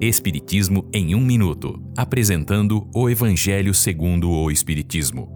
Espiritismo em um minuto, apresentando o Evangelho segundo o Espiritismo.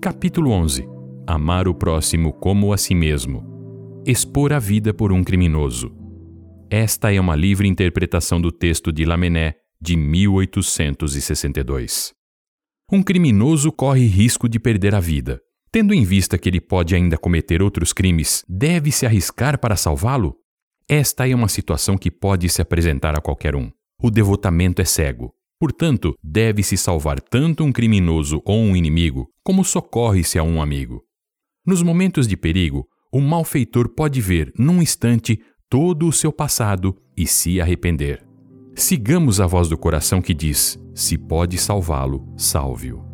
Capítulo 11. Amar o próximo como a si mesmo. Expor a vida por um criminoso. Esta é uma livre interpretação do texto de Lamennais de 1862. Um criminoso corre risco de perder a vida. Tendo em vista que ele pode ainda cometer outros crimes, deve-se arriscar para salvá-lo? Esta é uma situação que pode se apresentar a qualquer um. O devotamento é cego. Portanto, deve-se salvar tanto um criminoso ou um inimigo, como socorre-se a um amigo. Nos momentos de perigo, o malfeitor pode ver, num instante, todo o seu passado e se arrepender. Sigamos a voz do coração que diz: se pode salvá-lo, salve-o.